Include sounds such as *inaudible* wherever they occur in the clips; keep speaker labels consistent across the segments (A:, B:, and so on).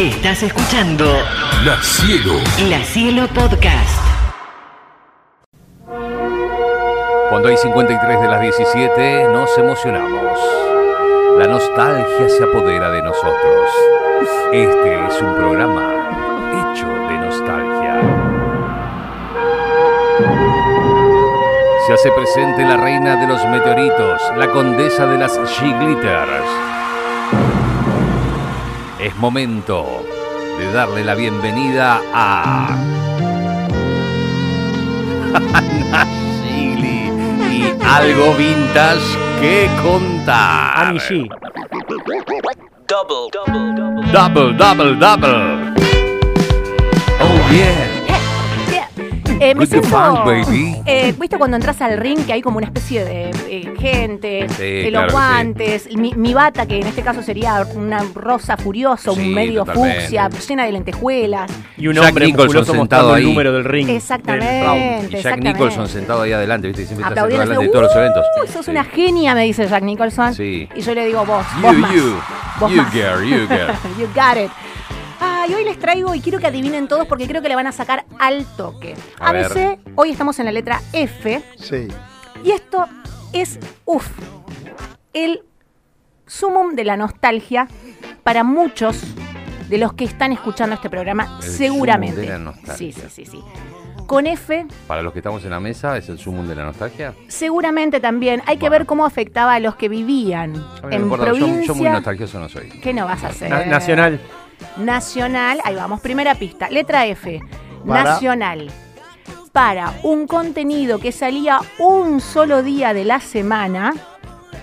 A: Estás escuchando
B: La Cielo.
A: La Cielo Podcast.
C: Cuando hay 53 de las 17 nos emocionamos. La nostalgia se apodera de nosotros. Este es un programa hecho de nostalgia. Se hace presente la reina de los meteoritos, la condesa de las G-Glitters. Es momento de darle la bienvenida a Ana Gigli y algo vintage que contar.
D: Ani G.
C: Double, double, double. Oh yeah.
E: Eh, me siento,
C: funk, baby.
E: eh, ¿Viste cuando entras al ring que hay como una especie de eh, gente,
C: Sí,
E: de
C: claro
E: los
C: que
E: guantes, mi, mi bata que en este caso sería una rosa furiosa,
C: Sí,
E: un medio
C: totalmente.
E: fucsia, llena de lentejuelas.
D: Y un
C: Jack
D: hombre
C: Nicholson sentado
D: mostrando el
C: ahí.
D: número del ring. del.
E: Exactamente.
C: Y Jack
E: exactamente.
C: Nicholson sentado ahí adelante, ¿viste? Siempre está sentado
E: Aplaudiendo,
C: adelante de todos los eventos.
E: "Uy, sos
C: Sí.
E: una genia, me dice Jack Nicholson.
C: Sí.
E: Y yo le digo, vos, vos
C: You,
E: más.
C: you,
E: Vos
C: you
E: más.
C: girl, you girl. *laughs*
E: You got it. Ah, y hoy les traigo y quiero que adivinen todos porque creo que le van a sacar al toque.
C: A
E: ABC, hoy estamos en la letra F
F: Sí.
E: y esto es, uff, el sumum de la nostalgia para muchos de los que están escuchando este programa,
C: El
E: seguramente.
C: sumum de la nostalgia.
E: Sí, sí, sí, sí. Con F,
C: Para los que estamos en la mesa, ¿es el sumum de la nostalgia?
E: seguramente también hay que ver cómo afectaba a los que vivían
C: A mí me
E: en
C: importa, yo,
E: provincia.
C: yo muy nostalgioso no soy.
E: ¿Qué no vas a hacer?
D: Na- Nacional.
E: Nacional, ahí vamos, primera pista. Letra F.
F: Para.
E: Nacional. Para un contenido que salía un solo día de la semana,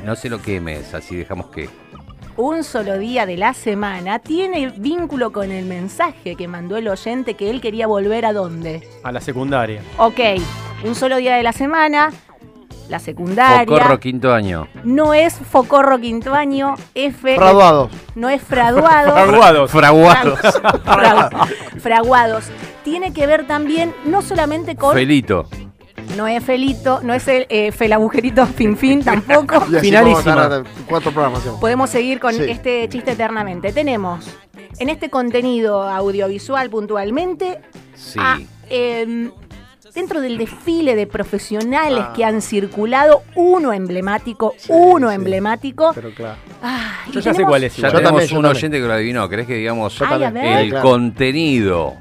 C: No sé lo que me es, así dejamos que.
E: un solo día de la semana, tiene vínculo con el mensaje que mandó el oyente que él quería volver a dónde.
D: A la secundaria.
E: Ok, un solo día de la semana, la secundaria.
C: Focorro quinto año.
E: No es Focorro quinto año, F.
F: Graduados.
E: No es fraduado. *laughs*
D: Fraguados.
C: Fraguados.
E: Fragu- Fraguados. Tiene que ver también no solamente con.
C: Felito.
E: no es Felito, no es el eh, Felagujerito Fin Fin tampoco. *laughs*
F: Cuatro programas. hacemos.
E: Podemos seguir con
F: Sí.
E: este chiste eternamente. Tenemos en este contenido audiovisual puntualmente
C: Sí.
E: a, em, dentro del desfile de profesionales
F: Ah.
E: que han circulado, uno emblemático,
F: Sí,
E: uno
F: sí.
E: emblemático.
F: Pero claro.
E: Ah,
D: Yo ya sé cuál es.
C: Ya tenemos un oyente que lo adivinó. ¿Querés que digamos
E: Ay,
C: el
F: Claro.
C: contenido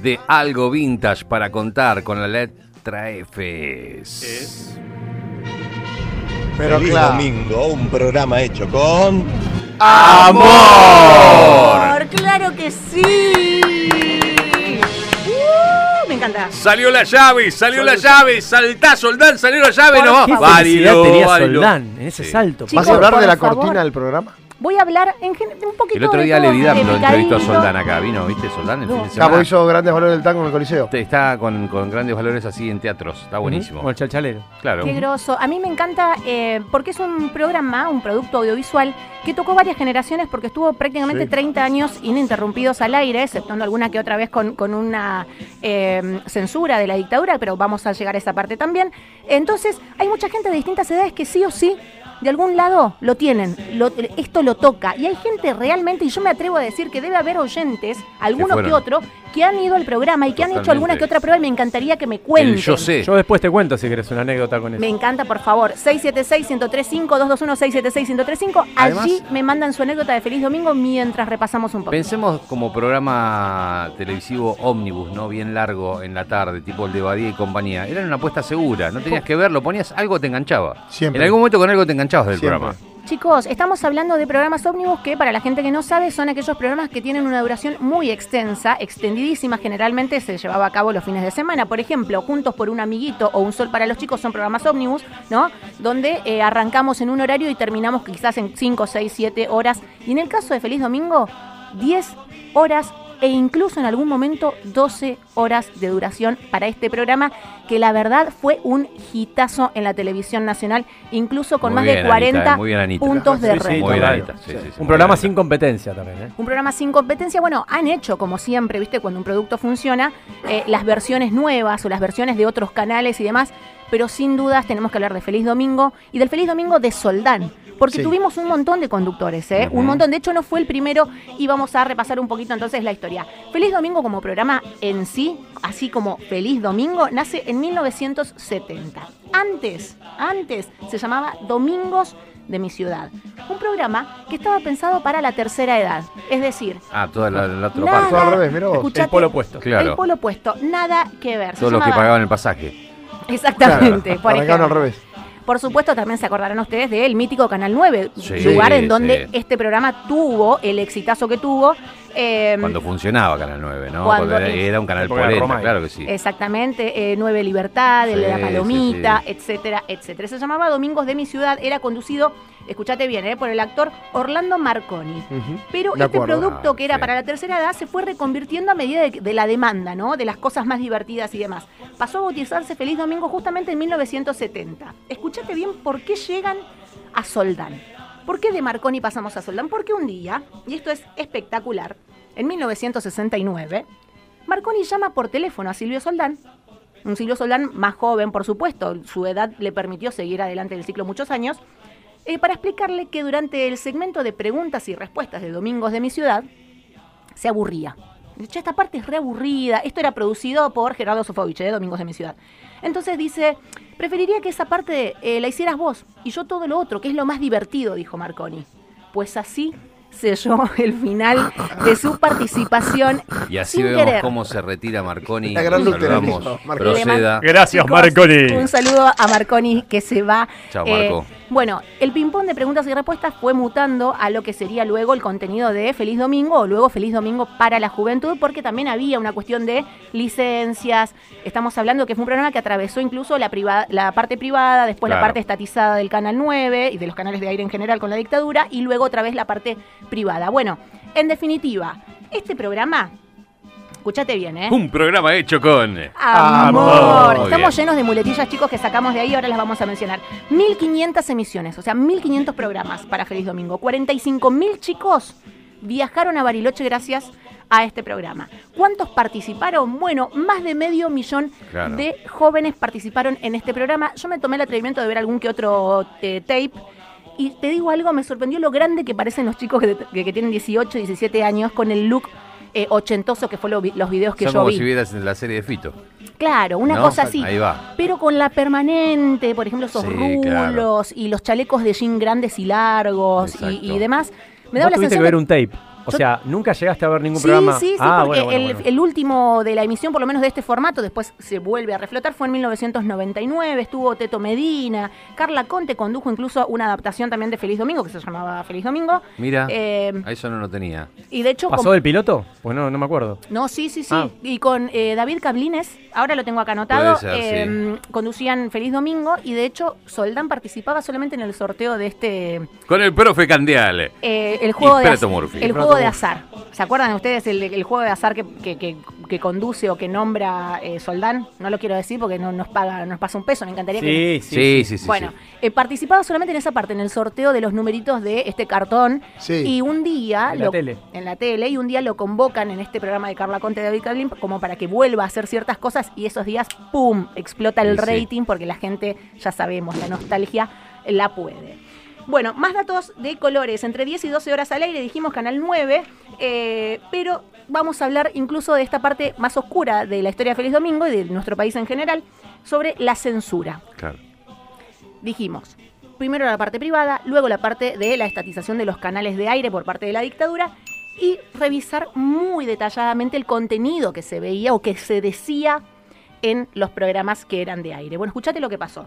C: de algo vintage para contar con la letra F?
F: Pero
G: Feliz
F: claro.
G: domingo, un programa hecho con
E: ¡Amor! ¡Claro que sí! Me encanta.
C: Salió la llave, salió la llave, saltá Soldán, salió la llave, no
D: ¿Qué tenía. Soldán en ese salto?
F: ¿Vas a hablar de la cortina del programa?
E: Voy a hablar en un poquito
C: El otro
E: de
C: día
E: de
C: lo entrevistó a. Soldán acá, ¿vino? ¿Viste Soldán el
E: No.
C: fin de
F: Cabo
C: semana?
F: hizo grandes valores del tango en el Coliseo.
C: Está con, con grandes valores así en teatros, está buenísimo.
D: Como el chalchalero.
C: Claro.
E: Qué groso. A mí me encanta eh, porque es un programa, un producto audiovisual que tocó varias generaciones porque estuvo prácticamente
F: Sí.
E: 30 años ininterrumpidos al aire, exceptuando alguna que otra vez con, con una eh, censura de la dictadura, pero vamos a llegar a esa parte también. Entonces, hay mucha gente de distintas edades que sí o sí de algún lado lo tienen, lo- esto lo toca. Y hay gente realmente, y yo me atrevo a decir que debe haber oyentes, alguno que, otro, que han ido al programa y que han hecho alguna que otra prueba y me encantaría que me cuenten.
C: El yo sé.
D: Yo después te cuento si querés una anécdota con eso.
E: Me encanta, por favor. 676-1035, 221-676-1035.
C: Además-
E: Allí me mandan su anécdota de Feliz Domingo mientras repasamos un poco.
C: Pensemos como programa televisivo ómnibus, ¿no? Bien largo en la tarde, tipo el de Badía y compañía. Era una apuesta segura, no tenías que verlo, ponías algo te enganchaba.
F: Siempre.
C: En algún momento con algo te enganchabas del
F: Siempre.
C: programa.
E: Chicos, estamos hablando de programas ómnibus que, para la gente que no sabe, son aquellos programas que tienen una duración muy extensa, extendidísima. Generalmente se llevaba a cabo los fines de semana. Por ejemplo, Juntos por un Amiguito o Un Sol para los Chicos son programas ómnibus, ¿no? Donde eh, arrancamos en un horario y terminamos quizás en 5, 6, 7 horas. Y en el caso de Feliz Domingo, 10 horas e incluso en algún momento 12 horas de duración para este programa, que la verdad fue un hitazo en la televisión nacional, incluso con
C: Muy
E: más
C: bien,
E: de 40
C: Anita, eh, muy bien, Anita.
E: puntos de
D: Sí, sí,
E: red.
D: Un programa
C: bien,
D: sin competencia también, ¿eh?
E: Un programa sin competencia, bueno, han hecho, como siempre, ¿viste? Cuando un producto funciona, eh, las versiones nuevas o las versiones de otros canales y demás, pero sin dudas tenemos que hablar de Feliz Domingo y del Feliz Domingo de Soldán, porque
F: Sí.
E: tuvimos un montón de conductores, ¿eh? Un montón. De hecho, no fue el primero y vamos a repasar un poquito entonces la historia. Feliz Domingo como programa en sí, así como Feliz Domingo, nace en 1970. Antes, antes se llamaba Domingos de mi ciudad. Un programa que estaba pensado para la tercera edad. Es decir,
C: Ah, toda la, la otra
E: nada-
C: parte.
F: Todo al revés, mirá vos.
D: El polo opuesto.
C: Claro.
E: El polo opuesto, nada que ver.
C: Todos los que pagaban el pasaje.
E: Exactamente. por
F: Arrancaron al revés.
E: Por supuesto, también se acordarán ustedes del mítico Canal 9,
C: Sí,
E: lugar en donde
C: sí.
E: este programa tuvo el exitazo que tuvo. Eh,
C: Cuando funcionaba Canal 9, ¿no?
E: Cuando
C: Cuando era, un canal polenta, claro que sí.
E: Exactamente, eh, Nueve Libertad, el de la Palomita,
C: sí,
E: etcétera, etcétera. Se llamaba Domingos de mi ciudad, era conducido, escúchate bien, eh, por el actor Orlando Marconi. Pero
F: De
E: este
F: acuerdo.
E: producto
C: Ah,
E: que era
C: sí.
E: para la tercera edad se fue reconvirtiendo a medida de, de la demanda, ¿no? De las cosas más divertidas y demás. Pasó a bautizarse Feliz Domingo justamente en 1970. Escúchate bien por qué llegan a Soldán. ¿Por qué de Marconi pasamos a Soldán? Porque un día, y esto es espectacular, en 1969, Marconi llama por teléfono a Silvio Soldán. Un Silvio Soldán más joven, por supuesto, su edad le permitió seguir adelante el ciclo muchos años, eh, para explicarle que durante el segmento de preguntas y respuestas de Domingos de mi ciudad, se aburría. Dice, "Che, esta parte es reaburrida. Esto era producido por Gerardo Sofovich, de Domingos de mi ciudad. Entonces dice, preferiría que esa parte eh, la hicieras vos y yo todo lo otro, que es lo más divertido, dijo Marconi. Pues así selló el final de su participación.
C: Y así
E: sin
C: vemos
E: querer.
C: cómo se retira Marconi.
F: La gran
C: saludamos.
F: Marconi.
C: Proceda.
D: Gracias,
E: Chicos,
D: Marconi.
E: Un saludo a Marconi que se va. Eh,
C: Chao, Marco.
E: bueno, el ping-pong de preguntas y respuestas fue mutando a lo que sería luego el contenido de Feliz Domingo o luego Feliz Domingo para la juventud, porque también había una cuestión de licencias. Estamos hablando que fue un programa que atravesó incluso la, privada, la parte privada, después la parte estatizada del Canal 9 y de los canales de aire en general con la dictadura, y luego otra vez la parte privada. Bueno, en definitiva, este programa, escúchate bien, ¿eh?
C: Un programa hecho con.
E: Amor. Estamos llenos de muletillas, chicos, que sacamos de ahí, ahora las vamos a mencionar. 1500 emisiones, o sea, 1500 programas para Feliz Domingo. 45.000 chicos viajaron a Bariloche gracias a este programa. ¿Cuántos participaron? Bueno, más de medio millón
C: Claro.
E: de jóvenes participaron en este programa. Yo me tomé el atrevimiento de ver algún que otro eh, tape. Y te digo algo, me sorprendió lo grande que parecen los chicos que, que- que tienen 18, 17 años con el look eh, ochentoso que fue lo los videos que
C: Son
E: yo
C: como
E: vi.
C: si vieras en la serie de Fito.
E: Claro, una
C: ¿No?
E: cosa así.
C: Ahí va.
E: Pero con la permanente, por ejemplo, esos
C: Sí,
E: rulos
C: claro.
E: y los chalecos de jean grandes y largos y, demás. Me
D: Vos
E: daba la
D: tuviste
E: sensación
D: que ver un tape. O
E: Yo-
D: sea, nunca llegaste a ver ningún
E: Sí,
D: programa.
E: sí, sí,
D: ah,
E: porque
D: bueno, bueno,
E: el,
D: bueno.
E: el último de la emisión, por lo menos de este formato, después se vuelve a reflotar, fue en 1999, estuvo Teto Medina, Carla Conte condujo incluso una adaptación también de Feliz Domingo, que se llamaba Feliz Domingo.
C: Mira,
E: Eh,
C: a eso no lo tenía.
E: y de hecho...
D: ¿Pasó del piloto? Pues no, no me acuerdo.
E: No, sí, sí, sí.
D: Ah.
E: Y con eh, David Cablines, ahora lo tengo acá anotado,
C: Puede ser,
E: eh, conducían Feliz Domingo y de hecho Soldán participaba solamente en el sorteo de este,
C: Con el profe Candiale.
E: eh, el juego, de,
C: Prato
E: az-
C: Murphy.
E: el
F: Prato
E: juego de azar. ¿Se acuerdan ustedes el, el juego de azar que, que- que- que conduce o que nombra eh, Soldán? No lo quiero decir porque no nos paga, nos pasa un peso, me encantaría que...
D: Sí, sí.
C: Sí, sí, sí.
E: bueno,
C: sí.
E: eh, participaba solamente en esa parte, en el sorteo de los numeritos de este cartón.
F: Sí.
E: Y un día.
D: En la tele.
E: En la tele. Y un día lo convocan en este programa de Carla Conte de David Cablin como para que vuelva a hacer ciertas cosas. Y esos días, ¡pum! explota el rating porque la gente, ya sabemos, la nostalgia la puede. Bueno, más datos de colores. Entre 10 y 12 horas al aire, dijimos Canal 9. eh, pero vamos a hablar incluso de esta parte más oscura de la historia de Feliz Domingo y de nuestro país en general, sobre la censura
C: Claro.
E: dijimos, primero la parte privada, luego la parte de la estatización de los canales de aire por parte de la dictadura y revisar muy detalladamente el contenido que se veía o que se decía en los programas que eran de aire. Bueno, escuchate lo que pasó.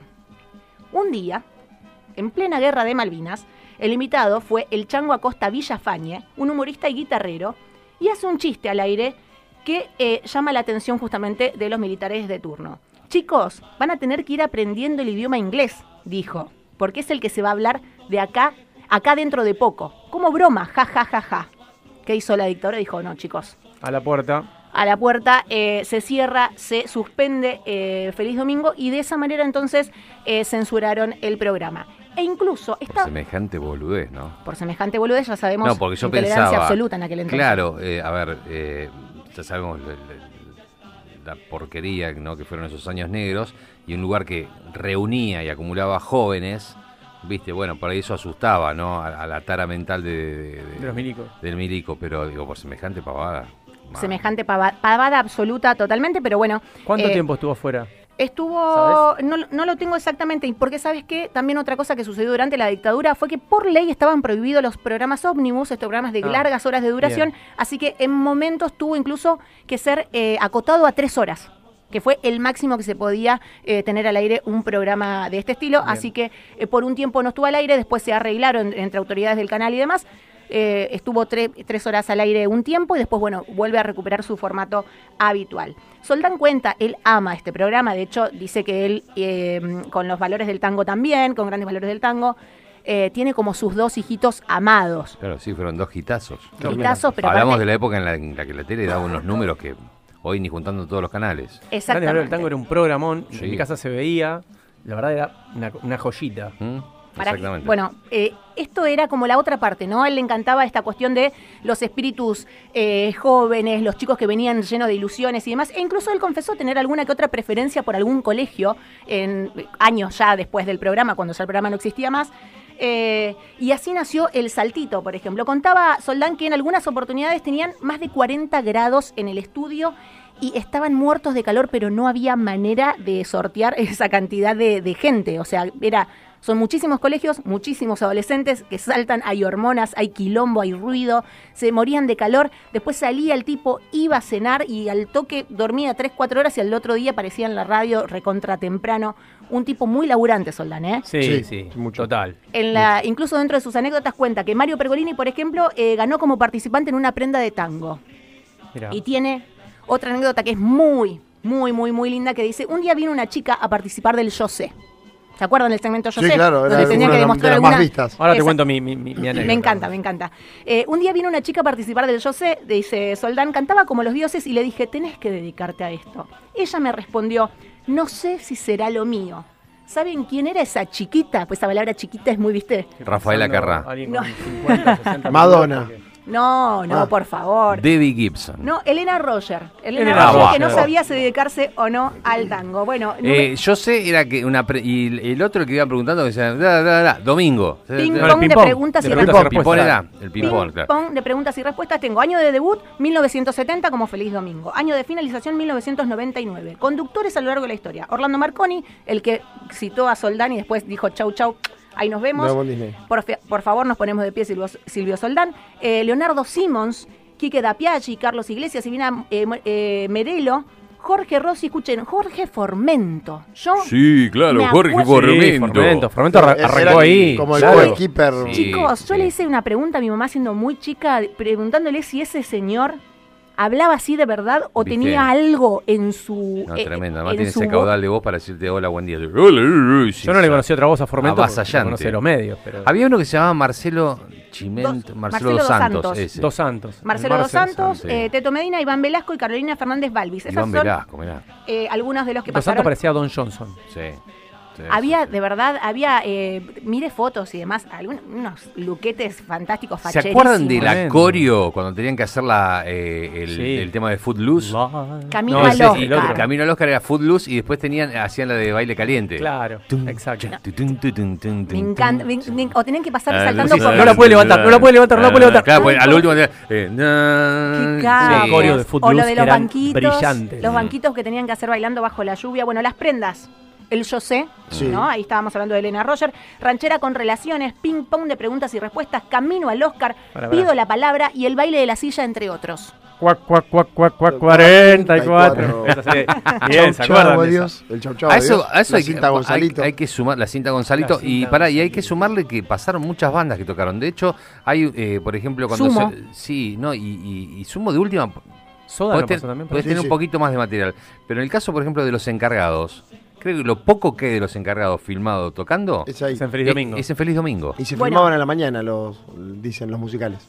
E: Un día, en plena guerra de Malvinas, el invitado fue el Chango Acosta Villafañe, un humorista y guitarrero, y hace un chiste al aire que eh, llama la atención justamente de los militares de turno. Chicos, van a tener que ir aprendiendo el idioma inglés, dijo, porque es el que se va a hablar de acá, acá dentro de poco. Como broma, ja, ja, ja, ja. ¿Qué hizo la dictadura? Dijo, no, chicos,
D: A la puerta.
E: a la puerta, eh, se cierra, se suspende eh, Feliz Domingo y de esa manera entonces censuraron el programa. E incluso
C: Por semejante boludez, ¿no?
E: por semejante boludez ya sabemos
C: No, porque yo
E: intolerancia
C: pensaba.
E: absoluta en aquel entonces.
C: Claro, eh, a ver, eh, ya sabemos la, la- la porquería ¿no? que fueron esos años negros y un lugar que reunía y acumulaba jóvenes viste, bueno, por ahí eso asustaba, ¿no? A, a la tara mental de, de- de-
D: De los milicos.
C: del milico, pero digo, por semejante pavada.
E: Semejante pava- pavada absoluta totalmente, pero bueno.
D: ¿Cuánto
E: eh,
D: tiempo estuvo fuera?
E: Estuvo, no, no lo tengo exactamente, y porque sabes que también otra cosa que sucedió durante la dictadura fue que por ley estaban prohibidos los programas ómnibus, estos programas de
D: Ah,
E: largas horas de duración,
D: bien.
E: así que en momentos tuvo incluso que ser eh, acotado a tres horas que fue el máximo que se podía eh, tener al aire un programa de este estilo,
D: Bien.
E: así que eh, por un tiempo no estuvo al aire, después se arreglaron entre autoridades del canal y demás, eh, estuvo tre- tres horas al aire un tiempo y después, bueno, vuelve a recuperar su formato habitual. Soldán cuenta, él ama este programa, de hecho dice que él, eh, con los valores del tango también, con grandes valores del tango, eh, tiene como sus dos hijitos amados.
C: Claro, sí, fueron dos hitazos.
E: Hitazos, pero
C: Hablamos
E: aparte-
C: de la época en la, en la que la tele daba unos números que hoy ni juntando todos los canales.
D: Grande Valor
E: Exactamente.
D: del Tango era un programón,
C: Sí.
D: en mi casa se veía, la verdad era una, una joyita.
C: ¿Mm?
E: Para-
C: Exactamente.
E: bueno, eh, esto era como la otra parte, ¿no? A él le encantaba esta cuestión de los espíritus eh, jóvenes, los chicos que venían llenos de ilusiones y demás. E incluso él confesó tener alguna que otra preferencia por algún colegio en años ya después del programa, cuando ya el programa no existía más. Eh, y así nació El Saltito, por ejemplo. Contaba Soldán que en algunas oportunidades tenían más de 40 grados en el estudio y estaban muertos de calor, pero no había manera de sortear *laughs* esa cantidad de, de gente. O sea, era, son muchísimos colegios, muchísimos adolescentes que saltan, hay hormonas, hay quilombo, hay ruido, se morían de calor. Después salía el tipo, iba a cenar y al toque dormía 3, 4 horas y al otro día aparecía en la radio recontra temprano. Un tipo muy laburante, Soldán, ¿eh?
D: Sí,
F: Sí,
D: sí,
F: mucho.
D: total.
E: En la, incluso dentro de sus anécdotas cuenta que Mario Pergolini, por ejemplo, eh, ganó como participante en una prenda de tango.
D: Mirá.
E: Y tiene otra anécdota que es muy, muy, muy, muy linda, que dice, un día vino una chica a participar del Yo sé. ¿Se acuerdan del segmento Yo
F: Sí,
E: sé?
F: claro, era
E: Donde tenía que
F: de las-
E: demostrar
F: de las más
E: alguna-
F: vistas.
D: Ahora te cuento mi, mi, anécdota.
E: me encanta, me encanta. Eh, un día vino una chica a participar del Yo sé, dice Soldán, cantaba como los dioses y le dije, tenés que dedicarte a esto. Ella me respondió, no sé si será lo mío. ¿Saben quién era esa chiquita? Pues esa palabra chiquita es muy, viste.
C: Rafaela Carrá.
E: No.
D: con 50, 60 *laughs*
F: Madonna.
E: No, no,
F: Ah.
E: por favor.
C: Debbie Gibson.
E: No, Elena Roger. Elena,
D: Elena
E: Roger,
C: Roger.
E: que no sabía si dedicarse o no al tango. Bueno, no me-
C: Eh, yo sé, era que una. pre- y el otro que iba preguntando, que decía, da, da, da, domingo.
E: Ping
D: No, el
E: pong de
D: ping-pong,
E: preguntas
D: de
E: y
D: preguntas
E: respuestas.
D: y
C: El ping-pong
D: respuestas.
C: era el
E: Ping pong de preguntas y respuestas. Tengo año de debut 1970 como Feliz Domingo. Año de finalización 1999. Conductores a lo largo de la historia. Orlando Marconi, el que citó a Soldán y después dijo chau chau. Ahí nos vemos.
F: Nuevo Disney.
E: Por, favor, nos ponemos de pie, Silvio, Silvio Soldán. Eh, Leonardo Simons, Quique Dapiaggi, Carlos Iglesias, Silvina eh, eh, Merelo, Jorge Rossi, escuchen, Jorge Formento. Yo,
C: Sí, claro, Jorge
D: Sí,
C: Formento.
D: Formento. Formento arrancó ahí.
F: Como el
E: Claro.
F: goalkeeper.
C: Sí.
E: chicos, yo le hice una pregunta a mi mamá siendo muy chica, preguntándole si ese señor hablaba así de verdad o
C: ¿Viste?
E: tenía algo en su.
C: No,
E: eh,
C: tremendo. Además
E: en
C: tiene
E: su
C: ese caudal de voz para decirte hola, buen día.
D: Yo no le conocí otra voz a Formento.
C: Avasallante.
D: no conocí los medios, pero.
C: Había uno que se llamaba Marcelo Chimento,
E: Dos-
C: Marcelo,
E: Marcelo
C: dos Santos.
E: Santos.
C: ese.
D: Dos Santos.
E: Marcelo Dos Santos,
C: sí.
E: eh, Teto Medina, Iván Velasco y Carolina Fernández Balvis. Esas
C: Iván
E: son
C: Velasco, mirá.
E: eh, algunos de los que
D: Dos
E: pasaron.
D: Santos parecía Don Johnson.
C: Sí. Sí,
E: Había,
C: sí.
E: de verdad, había, eh, mire fotos y demás, algunos, unos luquetes fantásticos,
C: ¿Se acuerdan de la cuando tenían que hacer la, eh, el,
D: Sí.
C: el tema de Footloose?
E: Camino
D: No,
E: al Oscar.
D: el otro.
C: Camino al Oscar era Footloose y después tenían, hacían la de baile caliente.
D: Claro,
C: Tum,
D: exacto.
C: tum, tum,
E: Me encanta.
C: tum.
E: me- me- o tenían que pasar
C: Ah,
E: saltando por.
D: No la puede levantar, no la puede levantar, no la puede levantar.
C: Claro, pues, al último. eh, na-
D: de
E: O lo de los banquitos.
D: brillantes.
E: Los banquitos que tenían que hacer bailando bajo la lluvia. Bueno, las prendas. El yo sé,
F: Sí.
E: ¿no? Ahí estábamos hablando de Elena Roger. Ranchera con relaciones, ping pong de preguntas y respuestas, camino al Oscar,
D: Para, para.
E: pido la palabra y el baile de la silla, entre otros.
D: Cuac, cuac, cuac, cuac, cuac, 44. Esa serie. *laughs* Bien, ¿se acuerdan?
F: adiós. El chau chau,
C: A eso, a eso
F: La
C: hay, que,
F: cinta Gonzalito.
C: hay- hay que sumar la cinta Gonzalito
D: La
C: y para y hay que sumarle que pasaron muchas bandas que tocaron. De hecho, hay eh, por ejemplo cuando
E: Sumo.
C: se- sí, no y, y- y Sumo de última
D: Soda
C: podés,
D: no
C: ten-
D: pasó también. por
C: podés
F: Sí,
C: tener
F: sí.
C: un poquito más de material. Pero en el caso, por ejemplo, de los encargados, creo que lo poco que hay de los encargados filmado tocando
F: Es ahí.
D: Es en Feliz
C: es-
D: Domingo.
C: es en Feliz Domingo.
F: Y se
E: Bueno.
F: filmaban a la mañana, los dicen los musicales.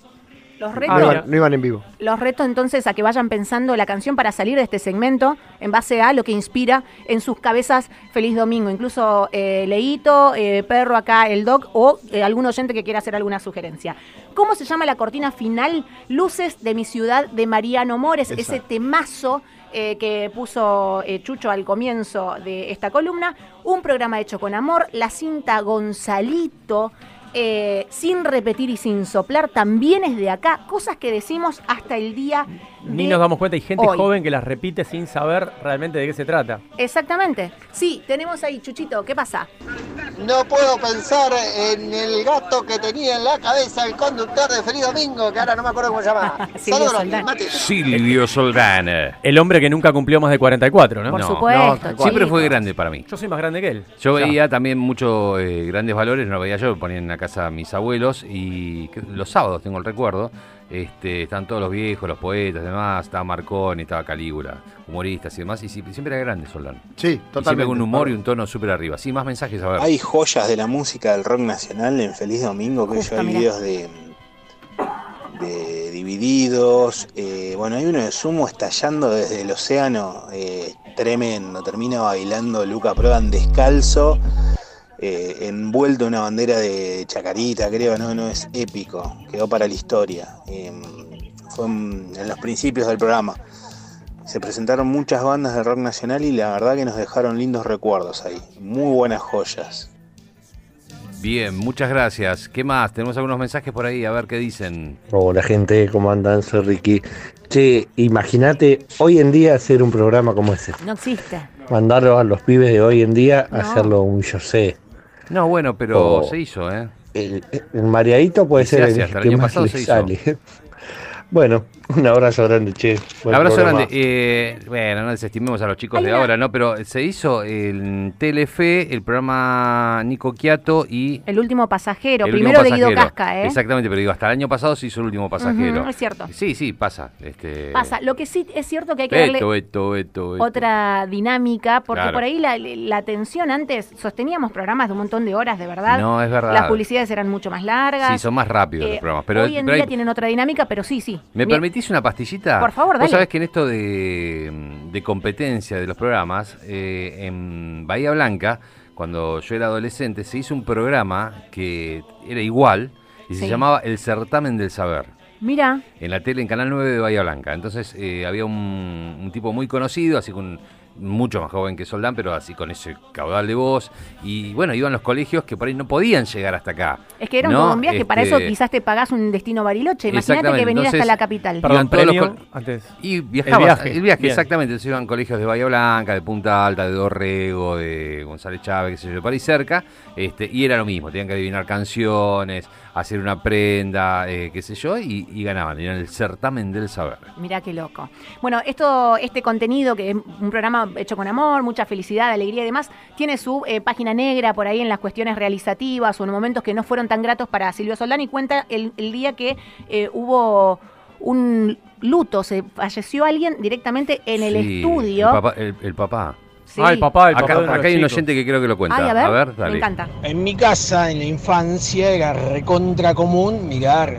E: Los
F: No,
E: retos,
F: iban, no iban en vivo.
E: los retos entonces a que vayan pensando la canción para salir de este segmento en base a lo que inspira en sus cabezas Feliz Domingo. Incluso eh, Leito, eh, Perro acá, el Doc o eh, algún oyente que quiera hacer alguna sugerencia. ¿Cómo se llama la cortina final? Luces de mi ciudad de Mariano Mores, ese temazo eh, que puso eh, Chucho al comienzo de esta columna. Un programa hecho con amor. La cinta Gonzalito. eh, sin repetir y sin soplar, también es de acá, cosas que decimos hasta el día
D: Ni nos damos cuenta, hay gente
E: hoy.
D: joven que las repite sin saber realmente de qué se trata.
E: Exactamente. Sí, tenemos ahí, Chuchito, ¿qué pasa?
B: No puedo pensar en el gato que tenía en la cabeza el conductor de Feliz Domingo, que ahora no me acuerdo cómo se llama. *laughs*
E: Silvio
B: Saludos,
E: Soldán.
C: Silvio Soldán.
D: El hombre que nunca cumplió más de 44, ¿no?
E: Por
C: No,
E: supuesto,
F: no,
C: Siempre fue grande para mí.
D: Yo soy más grande que él.
C: Yo
D: Ya.
C: veía también muchos eh, grandes valores, no lo veía yo, lo ponían en la casa mis abuelos y que- los sábados tengo el recuerdo, este, están todos los viejos, los poetas demás, estaba Marconi, estaba Calígula, humoristas y demás, y si- siempre era grande Soldán.
F: Sí,
C: Y siempre
F: totalmente.
C: con un humor y un tono súper arriba. Sí, más mensajes, a ver.
H: Hay joyas de la música del rock nacional en Feliz Domingo, que
E: Justo,
H: yo hay
E: mirá.
H: videos de, de Divididos. eh, bueno, hay uno de Sumo estallando desde el océano, eh, tremendo. Termina bailando Luca Prodan descalzo, eh, envuelto en una bandera de Chacarita, creo, no, no es épico, quedó para la historia. Eh, fue en, en los principios del programa. Se presentaron muchas bandas de rock nacional y la verdad que nos dejaron lindos recuerdos ahí. Muy buenas joyas.
C: Bien, muchas gracias. ¿Qué más? Tenemos algunos mensajes por ahí, a ver qué dicen.
I: Hola gente, ¿cómo andan? Soy Ricky. Che, imagínate hoy en día hacer un programa como ese.
E: No existe.
I: Mandarlo a los pibes de hoy en día a
E: No.
I: hacerlo un yo sé.
C: No, bueno, pero se hizo, ¿eh?
I: El, el mareadito puede
C: se
I: ser el
C: el
I: que
C: año
I: más le sale. Bueno, *laughs* un abrazo grande, che. Buen
C: Abrazo
I: programa.
C: grande. Eh, bueno, no desestimemos a los chicos de ahora, ¿no? Pero se hizo en Telefe el programa Nico Quiato y.
E: El último pasajero,
C: el
E: primero
C: último
E: de Guido
C: pasajero.
E: Casca, ¿eh?
C: Exactamente, pero digo, hasta el año pasado se hizo el último pasajero.
E: Ujú, es cierto.
C: Sí, sí, pasa. Este...
E: Pasa. Lo que sí es cierto que hay que darle
C: Esto, esto, esto, esto.
E: otra dinámica, porque
C: Claro.
E: por ahí la, la atención antes, sosteníamos programas de un montón de horas, de verdad.
C: No, es verdad.
E: Las publicidades eran mucho más largas.
C: Sí, son más rápidos
E: Eh,
C: los programas. Pero,
E: hoy en
C: pero
E: día
C: hay-
E: tienen otra dinámica, pero sí, sí.
C: ¿Me
E: Mi-
C: permitís una pastillita?
E: Por favor, dale.
C: Vos sabés que en esto de, de competencia de los programas, eh, en Bahía Blanca, cuando yo era adolescente, se hizo un programa que era igual y se llamaba El Certamen del Saber.
E: Mira,
C: En la tele, en Canal 9 de Bahía Blanca. Entonces eh, había un, un tipo muy conocido, así con mucho más joven que Soldán, pero así con ese caudal de voz. Y bueno, iban los colegios que por ahí no podían llegar hasta acá.
E: es que era
C: ¿no?
E: un viaje, para eso
C: Este,
E: quizás te pagás un destino bariloche. Imagínate que venir hasta
C: entonces-
E: la capital.
C: Perdón,
D: premio antes.
C: Y viajaba, el
D: viaje,
C: exactamente. Entonces iban colegios de Bahía Blanca, de Punta Alta, de Dorrego, de González Chávez, qué sé yo, por ahí cerca. Este, y era lo mismo, tenían que adivinar canciones, hacer una prenda, eh, qué sé yo, y, y ganaban. Era el certamen del saber.
E: Mirá qué loco. Bueno, esto, este contenido, que es un programa hecho con amor, mucha felicidad, alegría y demás, tiene su eh, página negra por ahí en las cuestiones realizativas o en momentos que no fueron tan gratos para Silvio Soldán y cuenta el, el día que eh, hubo un luto, se falleció alguien directamente en el
C: Sí,
E: estudio.
C: El papá. el- el papá.
E: Sí.
D: Ah, el papá, el papá
C: Acá,
D: de
C: hay un oyente que creo que lo cuenta.
E: Ay, a ver,
C: dale.
E: me encanta.
B: En mi casa, en la infancia, era recontra común mirar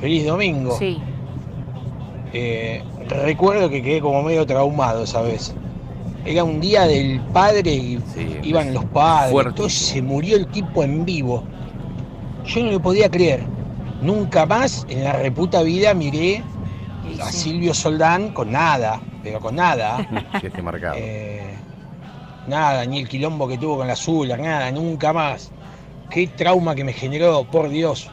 B: Feliz Domingo.
E: Sí.
B: Eh, recuerdo que quedé como medio traumado esa vez. Era un día del padre y
C: Sí,
B: iban los padres.
C: fuerte.
B: Entonces se murió el tipo en vivo. Yo no lo podía creer. Nunca más en la reputa vida miré a. Silvio Soldán con nada, pero con nada. *laughs*
C: Marcado.
B: Eh, nada, ni el quilombo que tuvo con la Zula, nada, nunca más. Qué trauma que me generó, por Dios.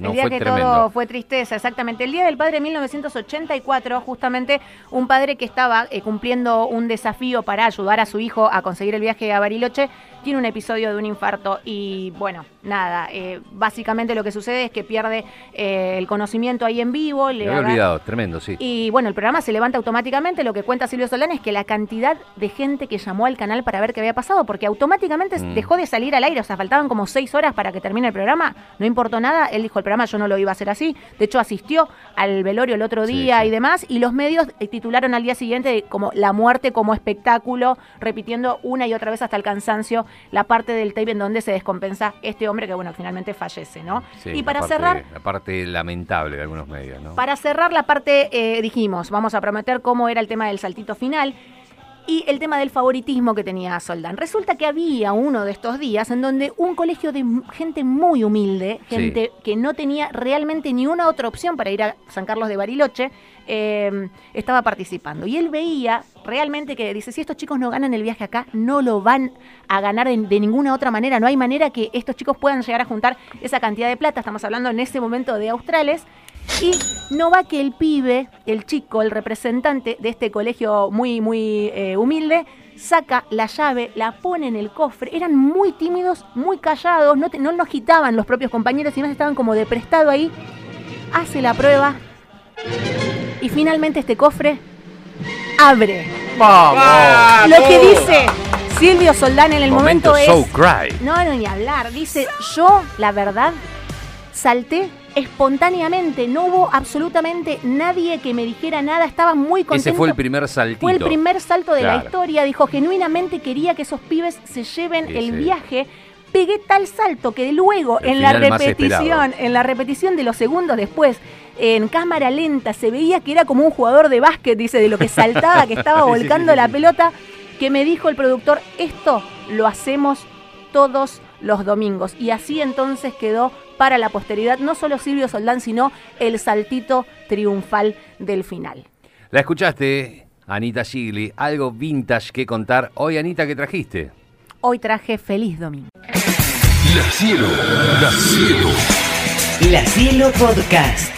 C: no,
E: el día
C: fue
E: que
C: tremendo.
E: todo fue tristeza, exactamente. El Día del Padre de 1984, justamente un padre que estaba eh, cumpliendo un desafío para ayudar a su hijo a conseguir el viaje a Bariloche, tiene un episodio de un infarto y bueno, nada, eh, básicamente lo que sucede es que pierde eh, el conocimiento ahí en vivo.
C: Me
E: Le
C: había
E: agarra-
C: olvidado, tremendo, sí.
E: y bueno, el programa se levanta automáticamente. Lo que cuenta Silvio Solán es que la cantidad de gente que llamó al canal para ver qué había pasado, porque automáticamente
C: Mm.
E: dejó de salir al aire, o sea, faltaban como seis horas para que termine el programa, no importó nada. Él dijo, el programa yo no lo iba a hacer así. De hecho, asistió al velorio el otro día
C: sí.
E: y demás, y los medios eh, titularon al día siguiente como la muerte como espectáculo, repitiendo una y otra vez hasta el cansancio la parte del tape en donde se descompensa este hombre que, bueno, finalmente fallece, ¿no?
C: Sí,
E: y
C: la
E: para
C: parte-
E: cerrar,
C: La parte lamentable de algunos medios, ¿no?
E: para cerrar la parte, eh, dijimos, vamos a prometer cómo era el tema del saltito final y el tema del favoritismo que tenía Soldán. Resulta que había uno de estos días en donde un colegio de gente muy humilde,
C: Sí.
E: gente que no tenía realmente ni una otra opción para ir a San Carlos de Bariloche, eh, estaba participando. Y él veía realmente que dice, si estos chicos no ganan el viaje acá, no lo van a ganar de, de ninguna otra manera. No hay manera que estos chicos puedan llegar a juntar esa cantidad de plata. Estamos hablando en ese momento de australes. Y no va que el pibe, el chico, el representante de este colegio muy, muy eh, humilde, saca la llave, la pone en el cofre. Eran muy tímidos, muy callados, no, te- no lo agitaban los propios compañeros, sino estaban como de prestado ahí. Hace la prueba y finalmente este cofre abre.
F: ¡Vamos!
E: Lo que dice Silvio Soldán en el
C: Momento
E: momento,
C: so
E: es...
C: cry.
E: No, no, ni hablar. Dice, yo, la verdad, salté espontáneamente. No hubo absolutamente nadie que me dijera nada. Estaba muy contento.
C: Ese fue el primer saltito.
E: Fue el primer salto de la historia. Dijo, genuinamente quería que esos pibes se lleven
C: Sí,
E: el
C: sí.
E: viaje. Pegué tal salto que luego
C: El
E: en la repetición, en la repetición de los segundos después, en cámara lenta, se veía que era como un jugador de básquet, dice, de lo que *laughs* saltaba, que estaba
F: Sí, sí,
E: volcando
F: sí,
E: la pelota, que me dijo el productor, esto lo hacemos todos los domingos. Y así entonces quedó para la posteridad no solo Silvio Soldán, sino el saltito triunfal del final.
C: La escuchaste, Anita Gigli. Algo vintage que contar. Hoy, Anita, ¿qué trajiste?
E: Hoy traje feliz domingo.
A: La Cielo Podcast.